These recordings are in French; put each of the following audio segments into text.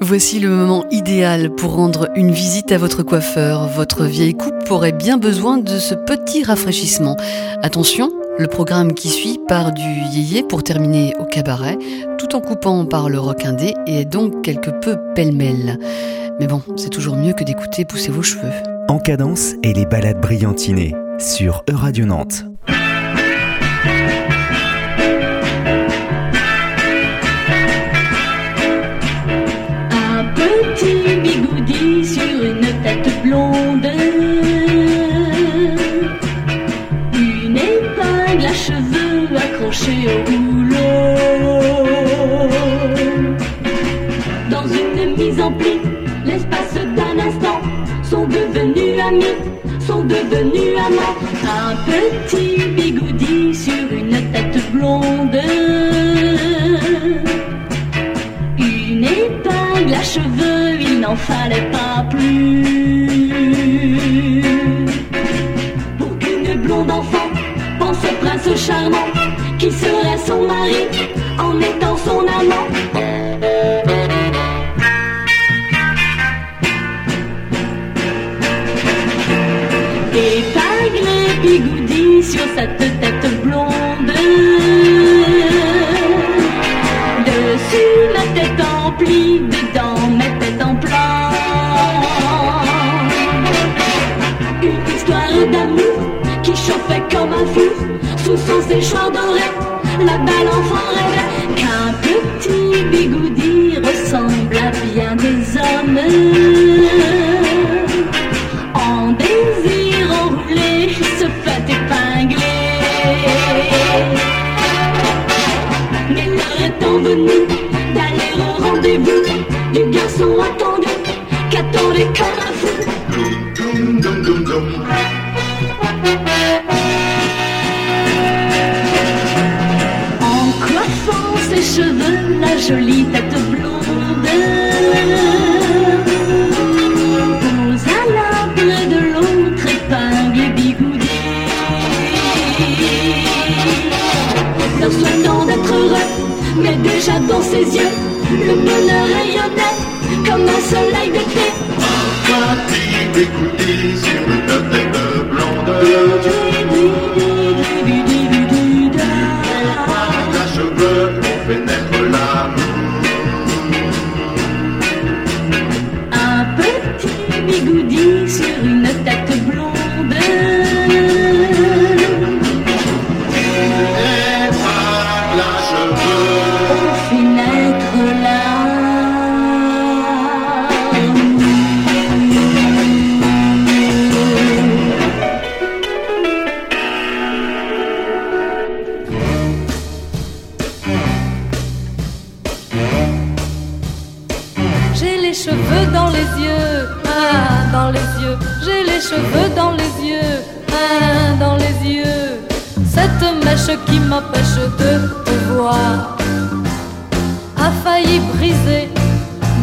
Voici le moment idéal pour rendre une visite à votre coiffeur. Votre vieille coupe aurait bien besoin de ce petit rafraîchissement. Attention, le programme qui suit part du yéyé pour terminer au cabaret, tout en coupant par le rock indé et est donc quelque peu pêle-mêle. Mais bon, c'est toujours mieux que d'écouter pousser vos cheveux. En cadence et les balades brillantinées sur Euradio Nantes. Sont devenus amants. Un petit bigoudi sur une tête blonde. Une épingle à cheveux, il n'en fallait pas plus. Pour qu'une blonde enfant pense au prince charmant qui serait son mari en étant son amant. Sur cette tête blonde. Dessus la tête emplie, dedans mes têtes en plan. Une histoire d'amour qui chauffait comme un fou sous son séchoir doré, la belle enfant rêvait qu'un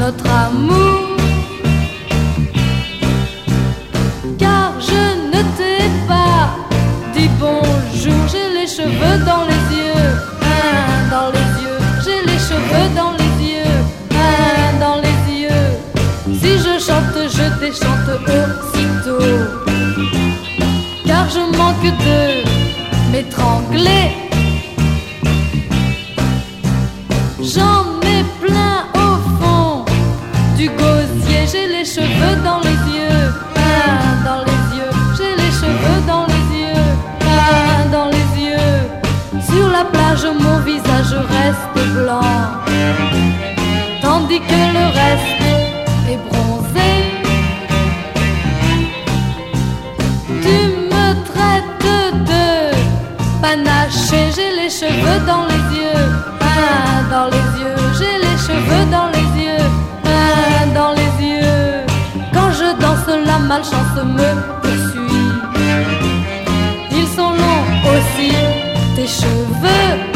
notre amour. Car je ne t'ai pas dit bonjour, j'ai les cheveux dans les yeux, un dans les yeux, j'ai les cheveux dans les yeux, un dans les yeux. Si je chante, je déchante aussitôt, car je manque de m'étrangler. Visage reste blanc, tandis que le reste est bronzé. j'ai les cheveux dans les yeux, un dans les yeux, j'ai les cheveux dans les yeux, un dans les yeux. Quand je danse, la malchance me poursuit. Ils sont longs aussi, tes cheveux.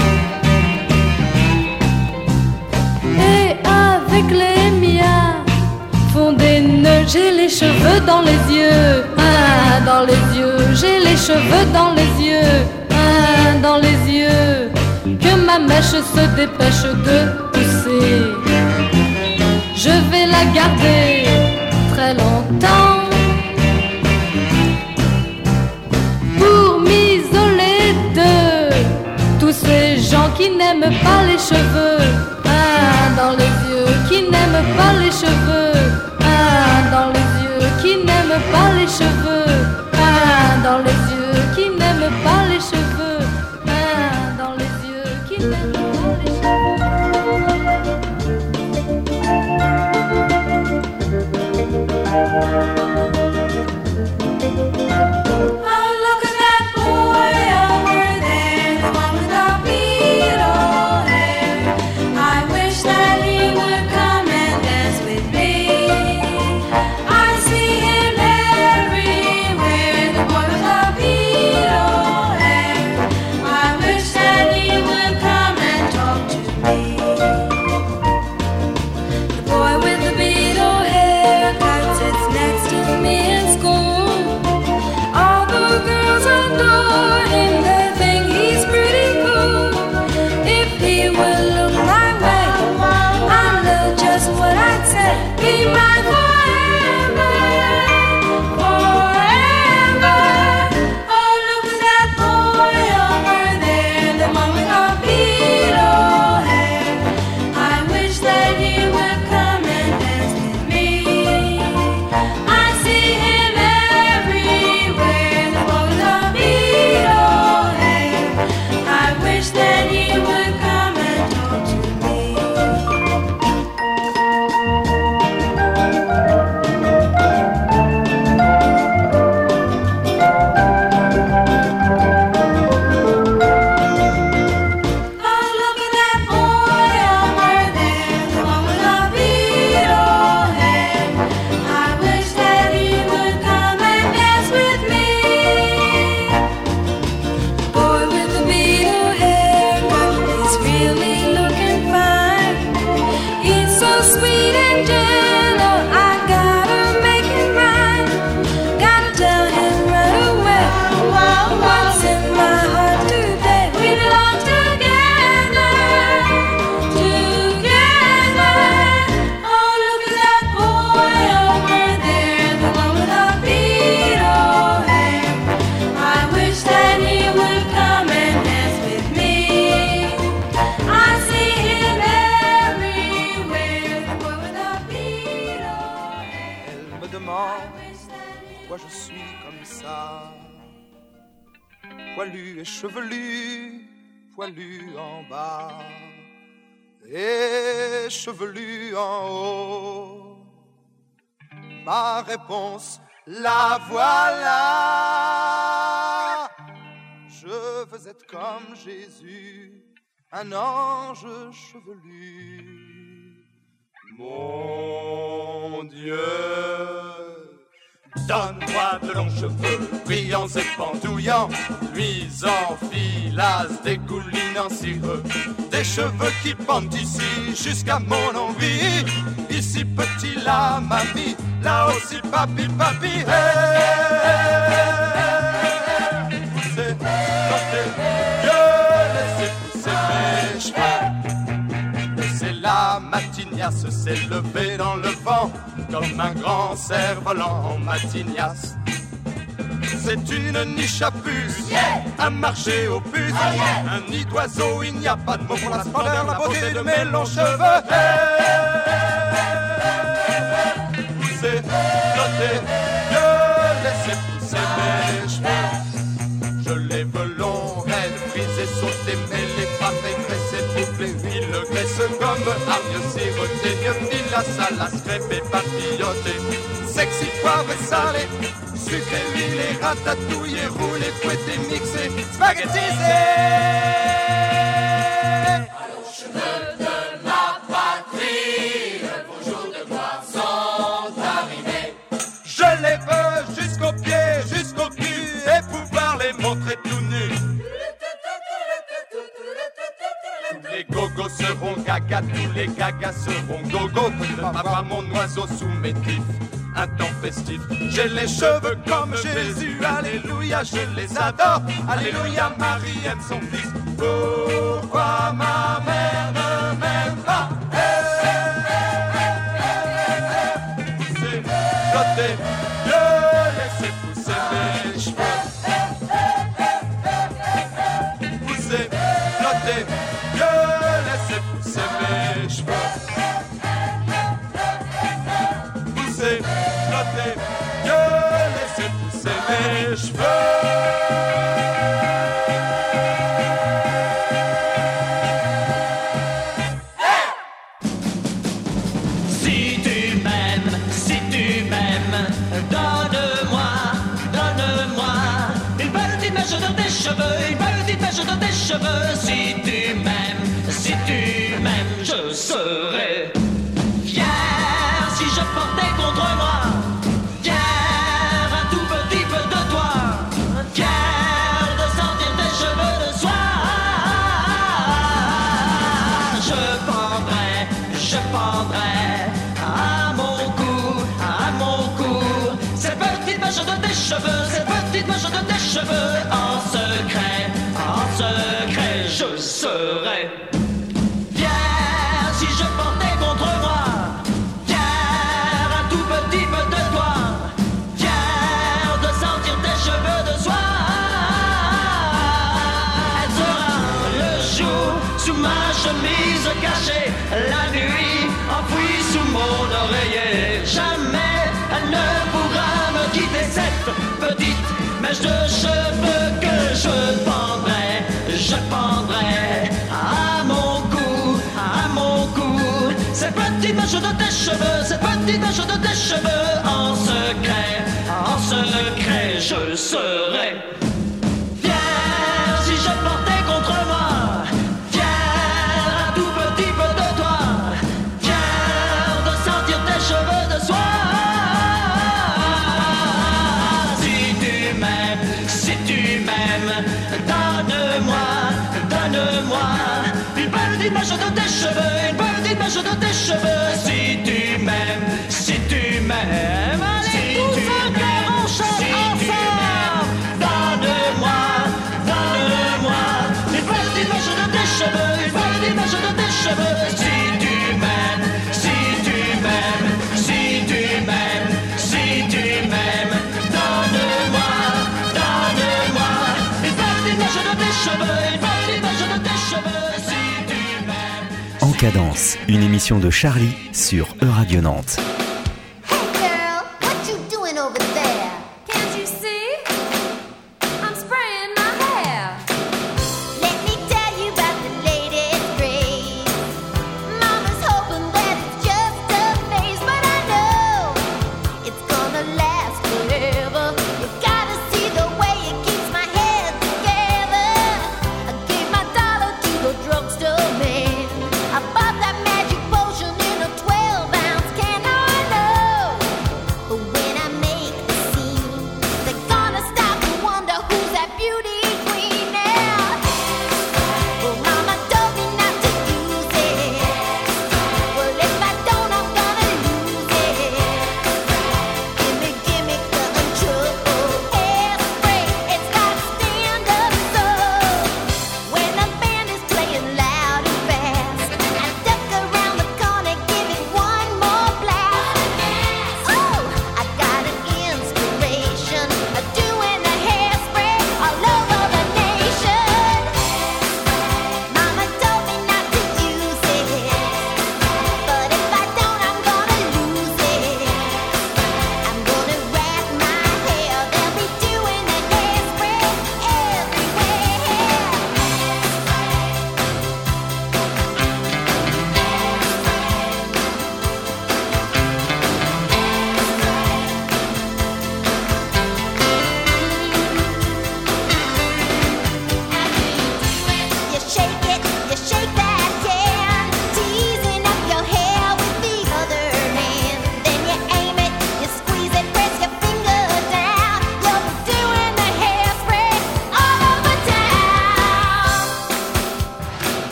Les miens, font des nœuds, j'ai les cheveux dans les yeux, un dans les yeux, j'ai les cheveux dans les yeux dans les yeux, que ma mèche se dépêche de pousser. Je vais la garder très longtemps. Pour m'isoler de tous ces gens qui n'aiment pas les cheveux. Un dans les yeux qui n'aiment pas les cheveux. Un dans les yeux qui n'aiment pas les cheveux. Voilà. Je veux être comme Jésus, un ange chevelu. Mon Dieu, donne-moi de longs cheveux, brillants et pendouillants, luisants, filasses, dégoulinants, cireux, des cheveux qui pendent d'ici jusqu'à mon envie. Ici petit, là mamie, là aussi papi, papi. Hey, sortez, Dieu, laissez pousser mes cheveux. C'est la matinias s'est levé dans le vent comme un grand cerf-volant en. C'est une niche à puce, un marché aux puces, un nid d'oiseau, il n'y a pas de mots pour la splendeur, la beauté de mes longs cheveux. Flottez, Dieu, graisse comme hargne, siroté, gnocchi, la salace, crêpée, papilloté, sexy, poivre et salé, sucré, huilé, ratatouillé, roulé, fouetté, mixé, spaghettisé. Tous les gagas seront gogo. Ne pas voir mon oiseau sous mes tifs. Un temps j'ai les cheveux comme Jésus. Alléluia, je les adore. Alléluia, Marie aime son fils. Pourquoi ma mère ne m'aime de cheveux que je pendrai, je pendrai à mon cou, à mon cou. Cette petite mèche de tes cheveux, cette petite mèche de tes cheveux, en secret, en secret, je serai. mèche de tes cheveux, une petite mèche Cadence, une émission de Charlie sur E-Radio Nantes.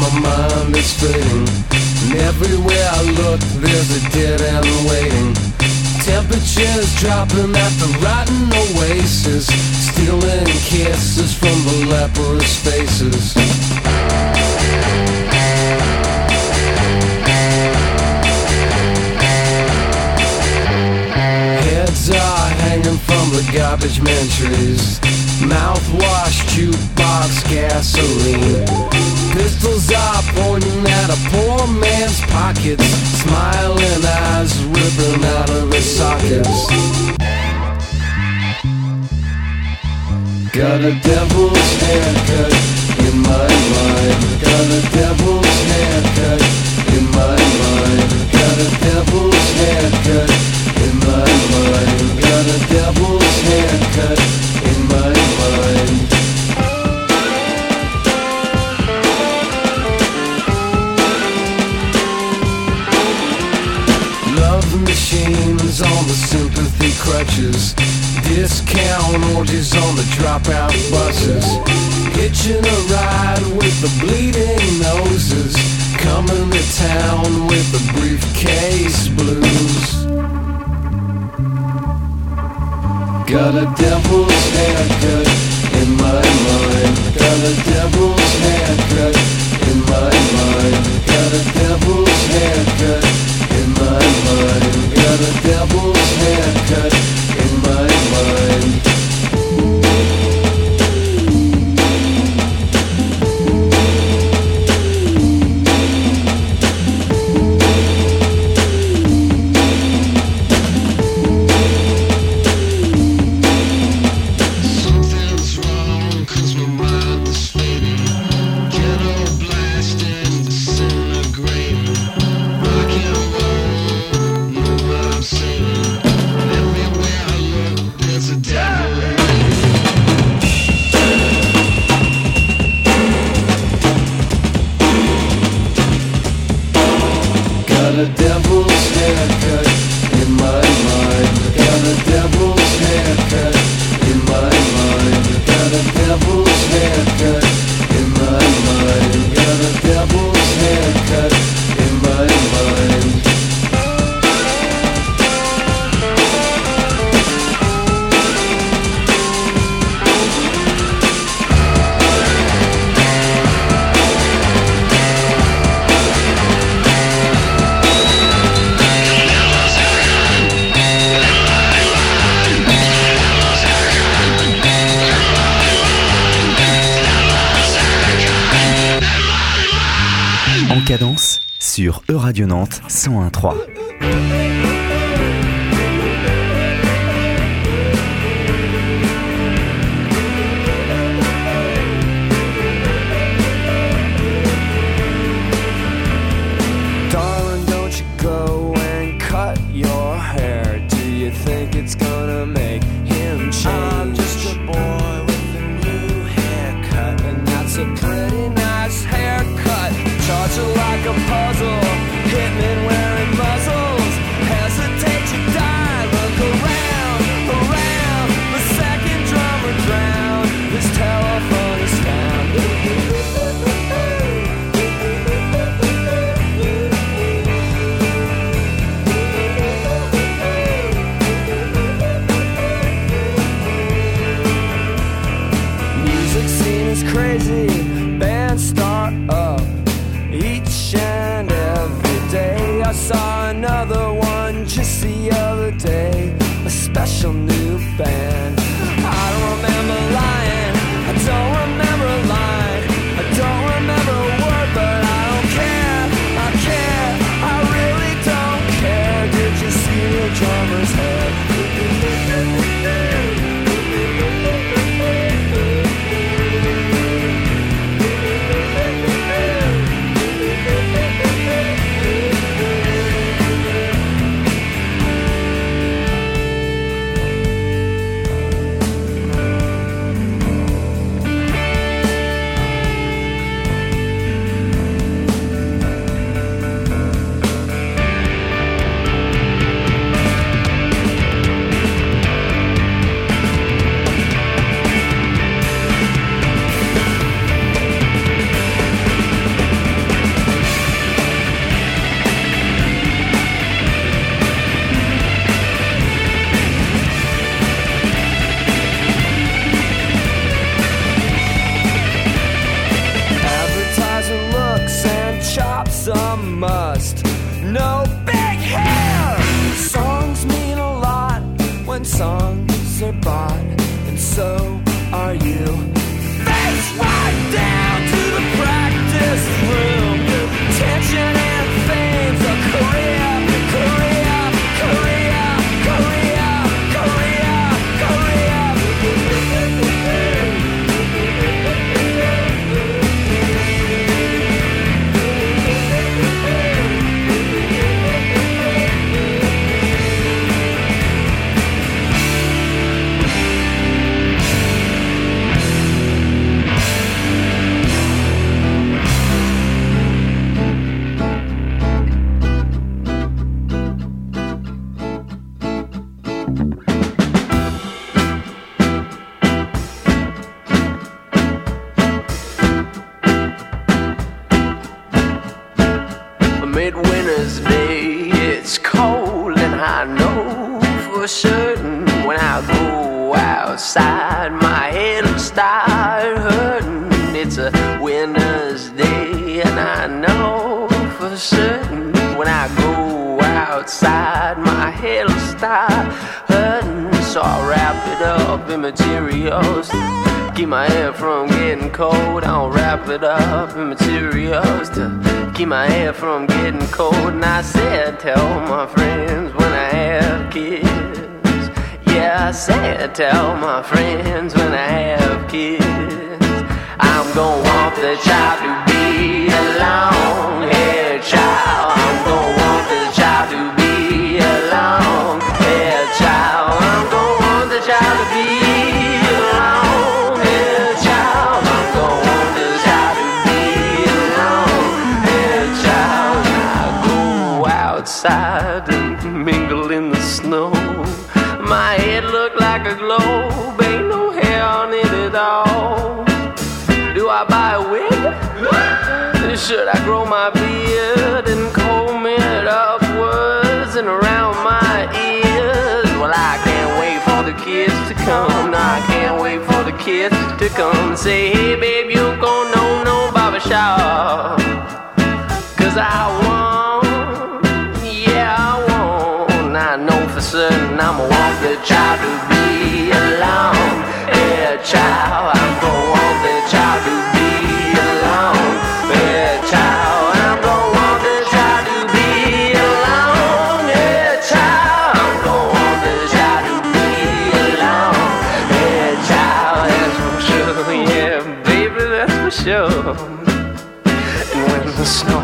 My mind is fading. And everywhere I look, there's a dead end waiting. Temperatures dropping at the rotten oasis, stealing kisses from the leprous faces. Hanging from the garbage man trees. Mouthwash, jukebox, gasoline. Pistols are pointing at a poor man's pockets. Smiling eyes ripping out of his sockets. Got a devil's haircut in my mind. Got a devil's haircut in my mind. Got a devil's haircut in my mind. A devil's haircut in my mind. Love machines on the sympathy crutches. Discount orgies on the dropout buses. Hitching a ride with the bleeding noses. Coming to town with the briefcase blues. Got a devil's haircut in my mind. Got a devil's haircut in my mind. Got a devil's haircut in my mind. Got a devil's haircut in my mind. A pretty nice haircut. Torture like a puzzle, hitmen wearing No big hair! Songs mean a lot when songs are bought, and so So I wrap it up in materials. Keep my hair from getting cold. I'll wrap it up in materials to keep my hair from getting cold. And I said, tell my friends when I have kids. Yeah, I said, tell my friends when I have kids. I'm gonna want the child to be a long haired child. Globe, ain't no hair on it at all. Do I buy a wig? Should I grow my beard and comb it upwards and around my ears? Well, I can't wait for the kids to come. No, I can't wait for the kids to come say, hey, babe, you gon' know no barbershop. Cause I want. I know for certain I'ma want the child to be a long haired child. I'm the child to be a long haired child. I'm gonna want the child to be a long haired child. I'm gonna child to be a long child. That's for sure, yeah, baby, that's for sure. And when the snow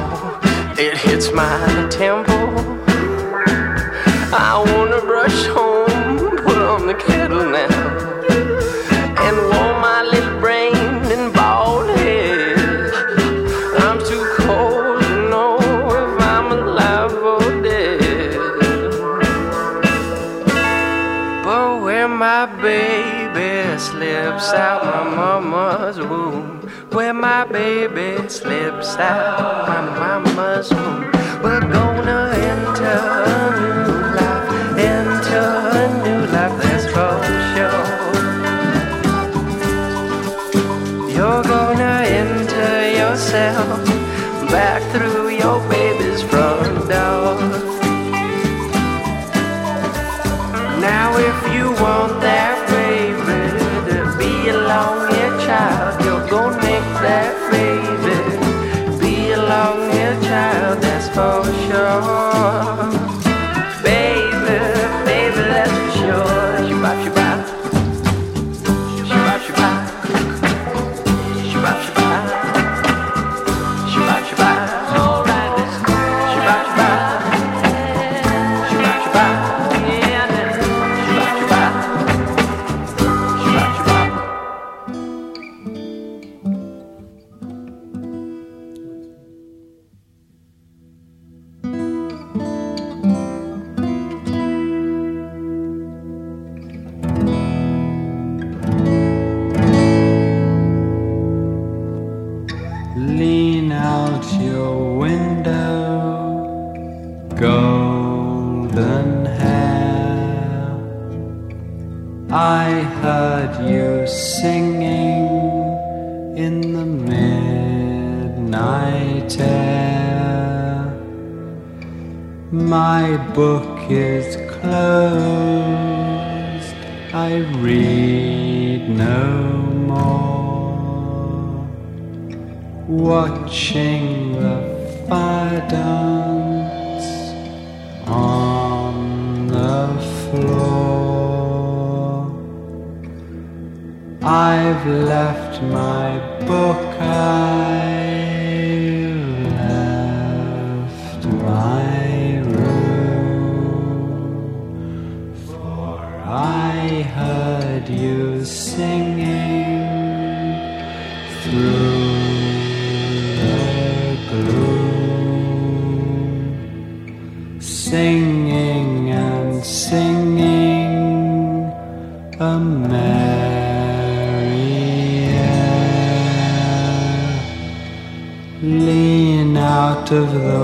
it hits my temple, baby slips out my mama's womb, where my baby slips out my mama's womb, we're gonna enter I read no more, watching the fire dance on the floor. I've left my book. I you singing through the gloom, singing and singing a merry air. Lean out of the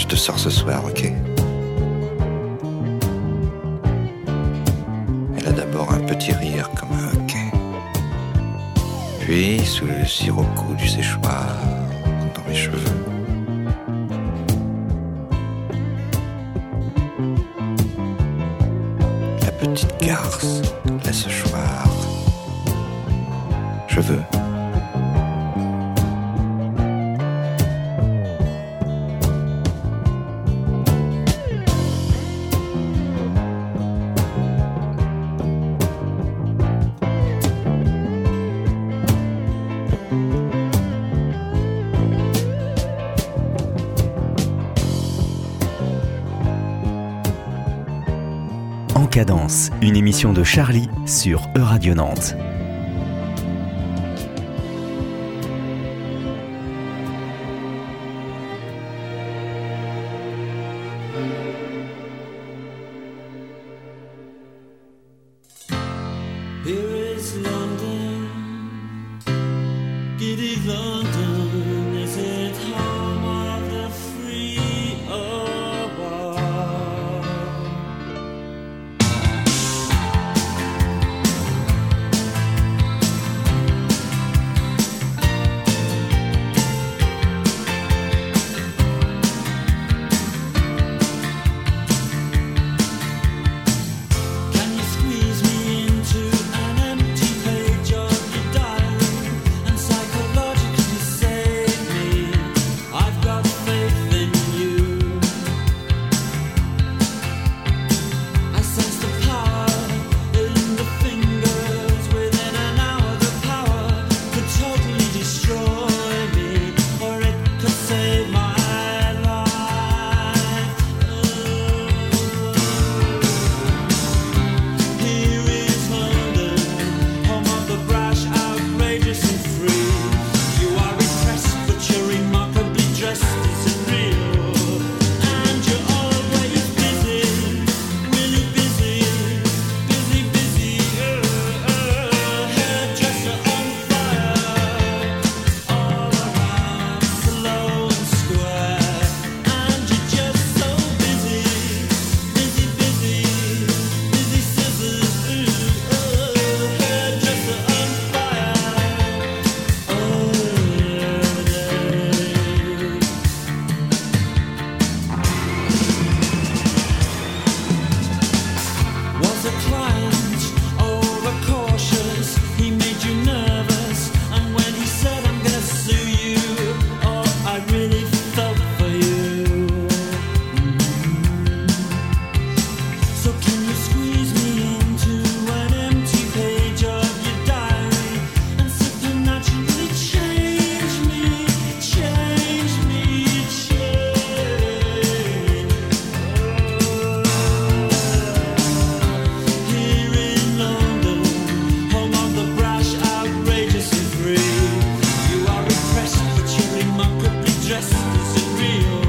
Je te sors ce soir, ok Elle a d'abord un petit rire comme un hockey. Puis, sous le sirocco du séchoir, dans mes cheveux. La petite garce, la séchoir. Je veux. Une émission de Charlie sur E-Radio Nantes. Just as it feels.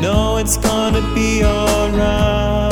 No, it's gonna be alright.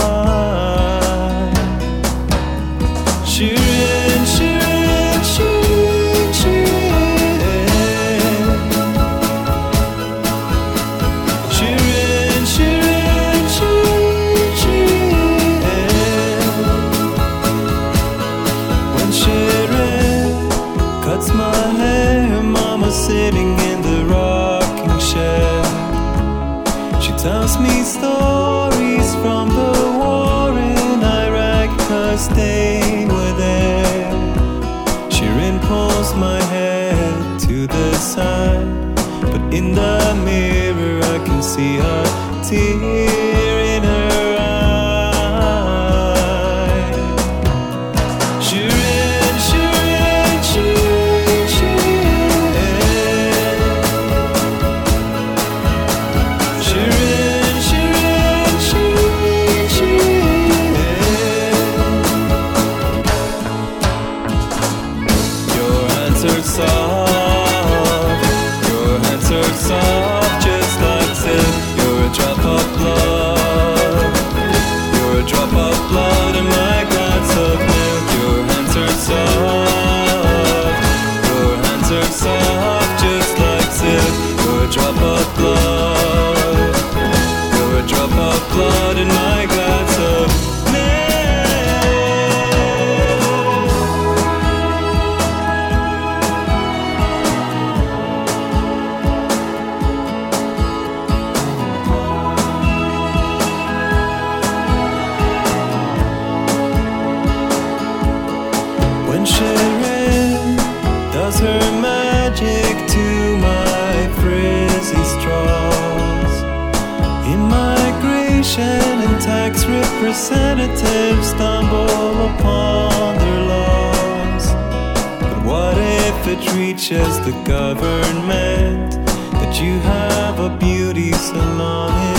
ti. representatives stumble upon their laws. But what if it reaches the government that you have a beauty salon?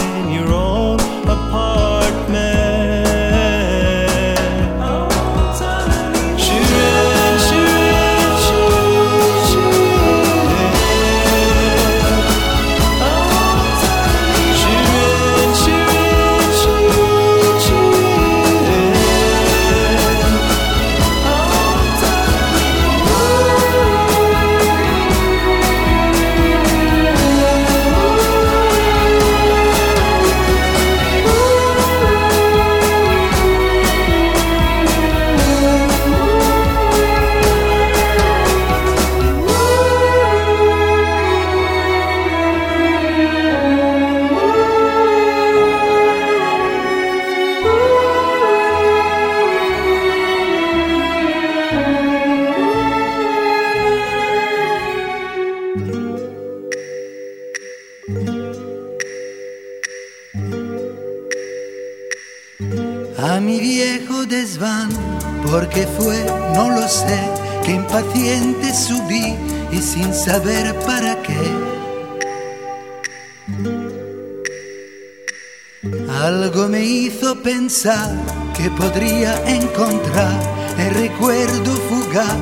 Algo me hizo pensar que podría encontrar el recuerdo fugaz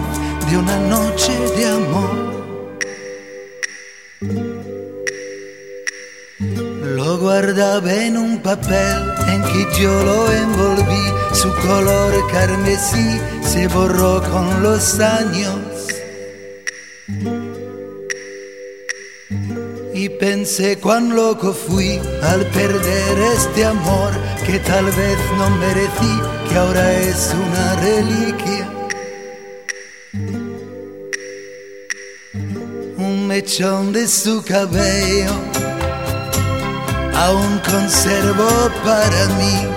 de una noche de amor. Lo guardaba en un papel en que yo lo envolví, su color carmesí se borró con los años. Pensé cuán loco fui al perder este amor que tal vez no merecí, que ahora es una reliquia. Un mechón de su cabello aún conservo para mí.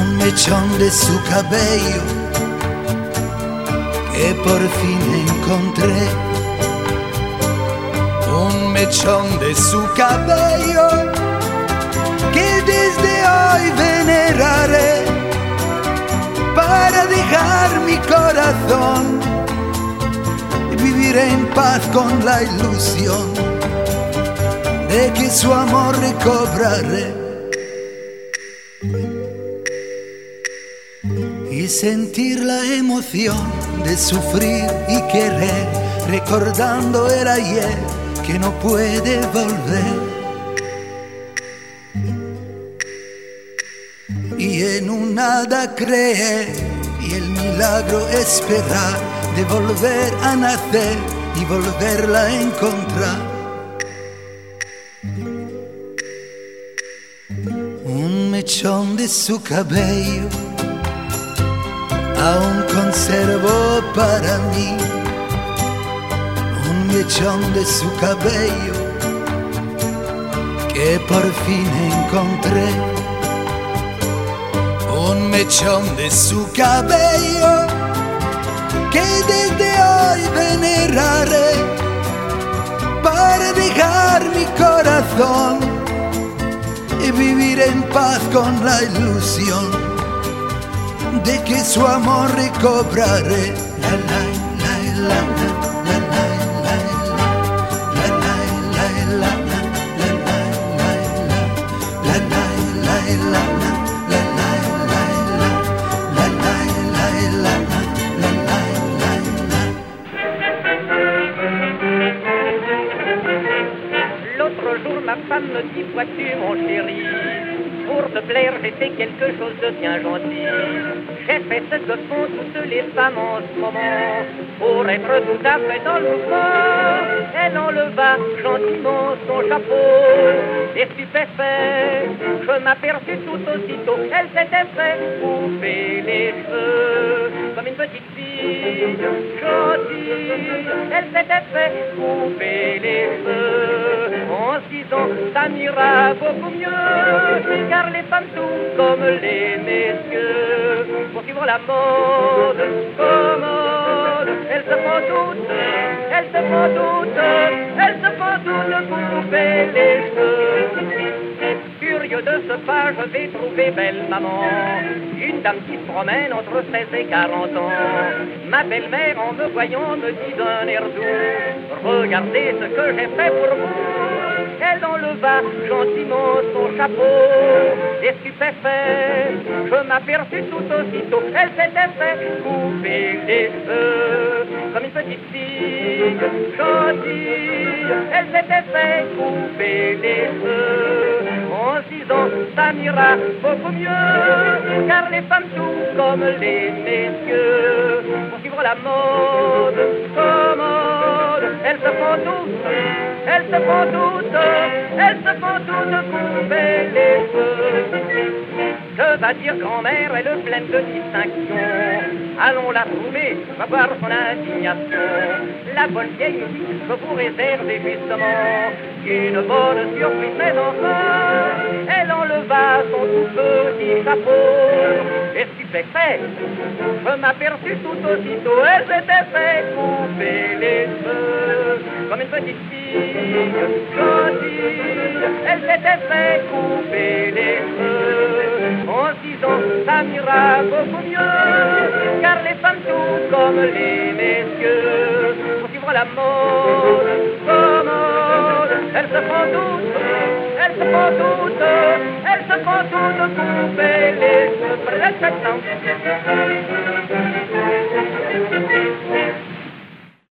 Un mechón de su cabello que por fin encontré. Un mechón de su cabello que desde hoy veneraré para dejar mi corazón y vivir en paz con la ilusión de que su amor recobraré. y sentir la emoción de sufrir y querer, recordando el ayer que no puede volver. Y en un nada creer y el milagro esperar de volver a nacer y volverla a encontrar. Un mechón de su cabello aún conservo para mí mechón de su cabello que por fin encontré. Un mechón de su cabello que desde hoy veneraré para dejar mi corazón y vivir en paz con la ilusión de que su amor recobraré. La, la, la, Vois-tu, mon chéri, pour te plaire, j'ai fait quelque chose de bien gentil. J'ai fait ce que font toutes les femmes en ce moment. Pour être tout à fait dans le mouvement, elle enleva gentiment son chapeau. Et stupéfait, je m'aperçus tout aussitôt, elle s'était fait couper les cheveux comme une petite. Elle s'était fait couper les cheveux en se disant ça m'ira beaucoup mieux, car les femmes sont comme les messieurs. Pour suivre la mode commode, elles se font toutes, elles se font toutes, elles se font toutes de ce pas, je vais trouver belle maman, une dame qui se promène entre 16 et 40 ans. Ma belle-mère, en me voyant, me dit d'un air doux, regardez ce que j'ai fait pour vous. Elle enleva gentiment son chapeau et stupéfait, je m'aperçus tout aussitôt, elle s'était fait couper les cheveux comme une petite fille gentille. Elle s'était fait couper les cheveux en se disant ça m'ira beaucoup mieux, car les femmes sont comme les messieurs pour suivre la mode commode. Elles se font toutes, elles se font toutes, elles se font toutes couper les. Que va dire grand-mère, elle est pleine de distinction. Allons la trouver, va voir son indignation. La bonne vieille nous dit, je vous réserve justement une bonne surprise, mais enfin, elle enleva son tout petit chapeau. Je m'aperçus tout aussitôt, elle s'était fait couper les cheveux comme une petite fille gentille. Elle s'était fait couper les cheveux en disant ça m'ira beaucoup mieux, car les femmes sont comme les messieurs pour suivre la mode commode. Elles se font toutes, elle se prend toute, elle se prend toute coupée les cheveux.